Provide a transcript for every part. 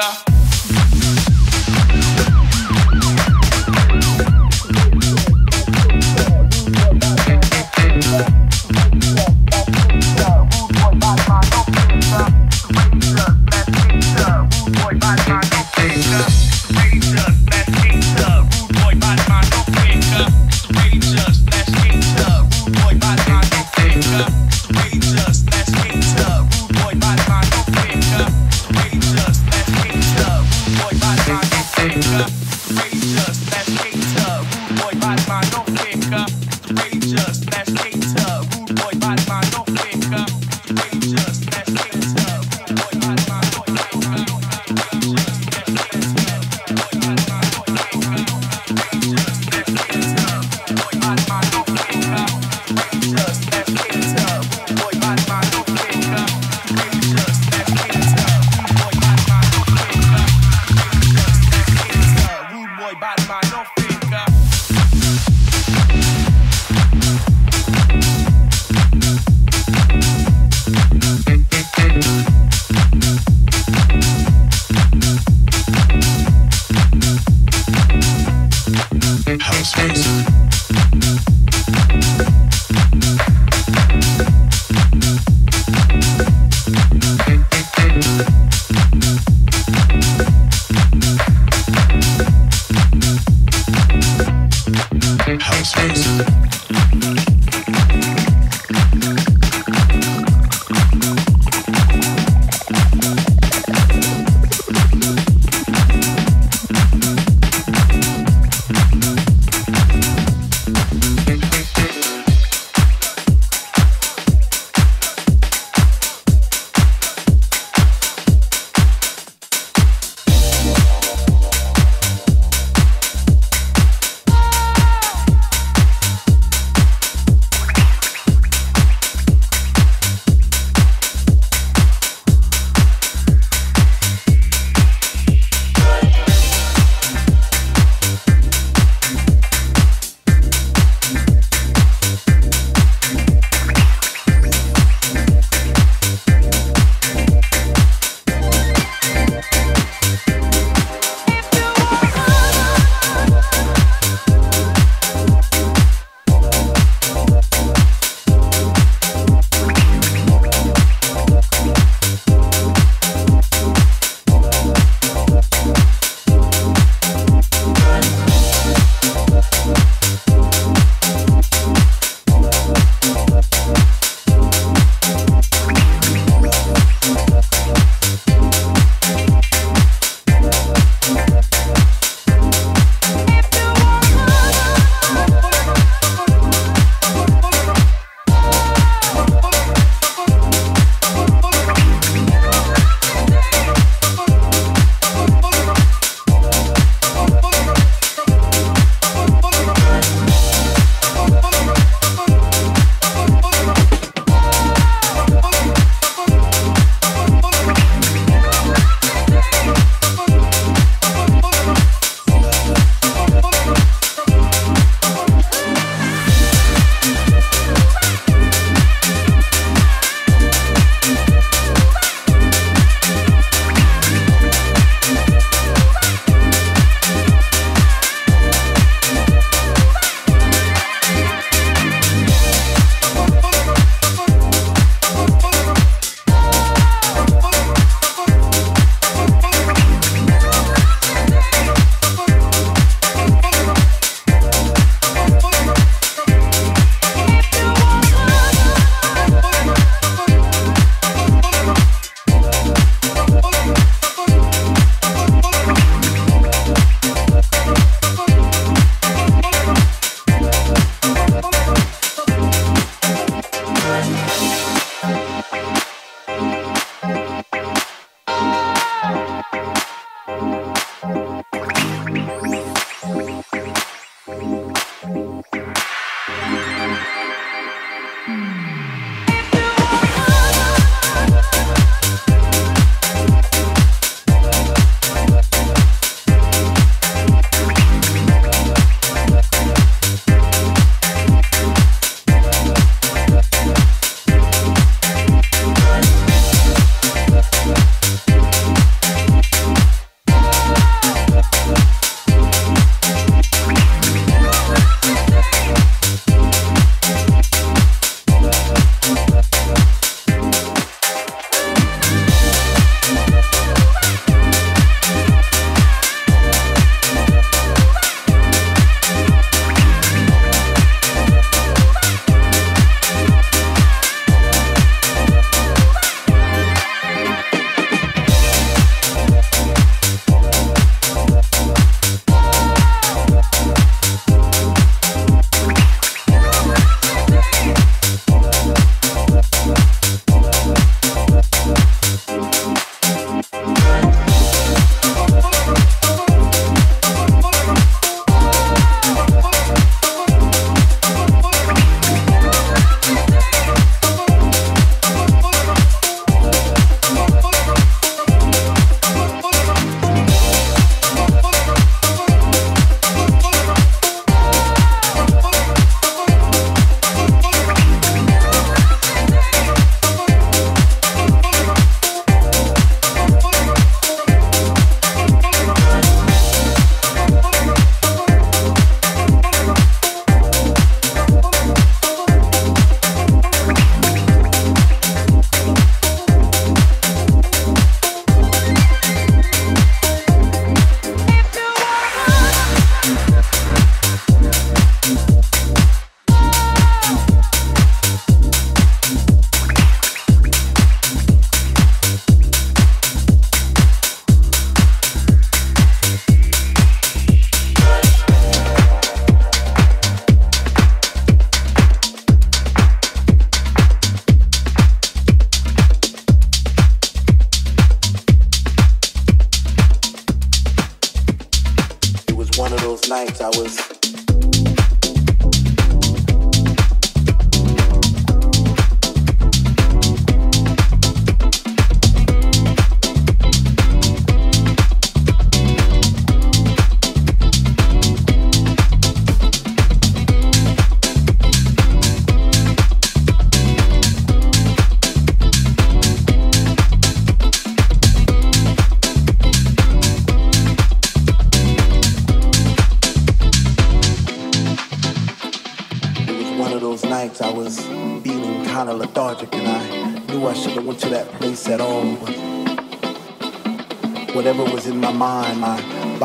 Yeah.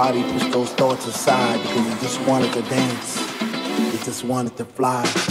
Body pushed those thoughts aside because it just wanted to dance. It just wanted to fly.